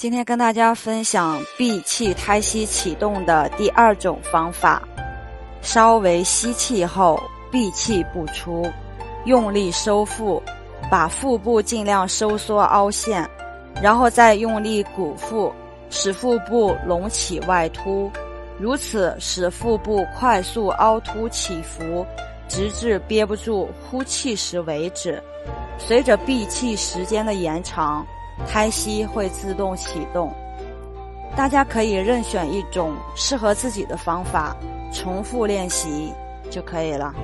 今天跟大家分享闭气胎息启动的第二种方法，稍微吸气后闭气不出，用力收腹，把腹部尽量收缩凹陷，然后再用力鼓腹，使腹部隆起外凸，如此使腹部快速凹凸起伏，直至憋不住呼气时为止。随着闭气时间的延长。胎息会自动启动，大家可以任选一种适合自己的方法，重复练习就可以了。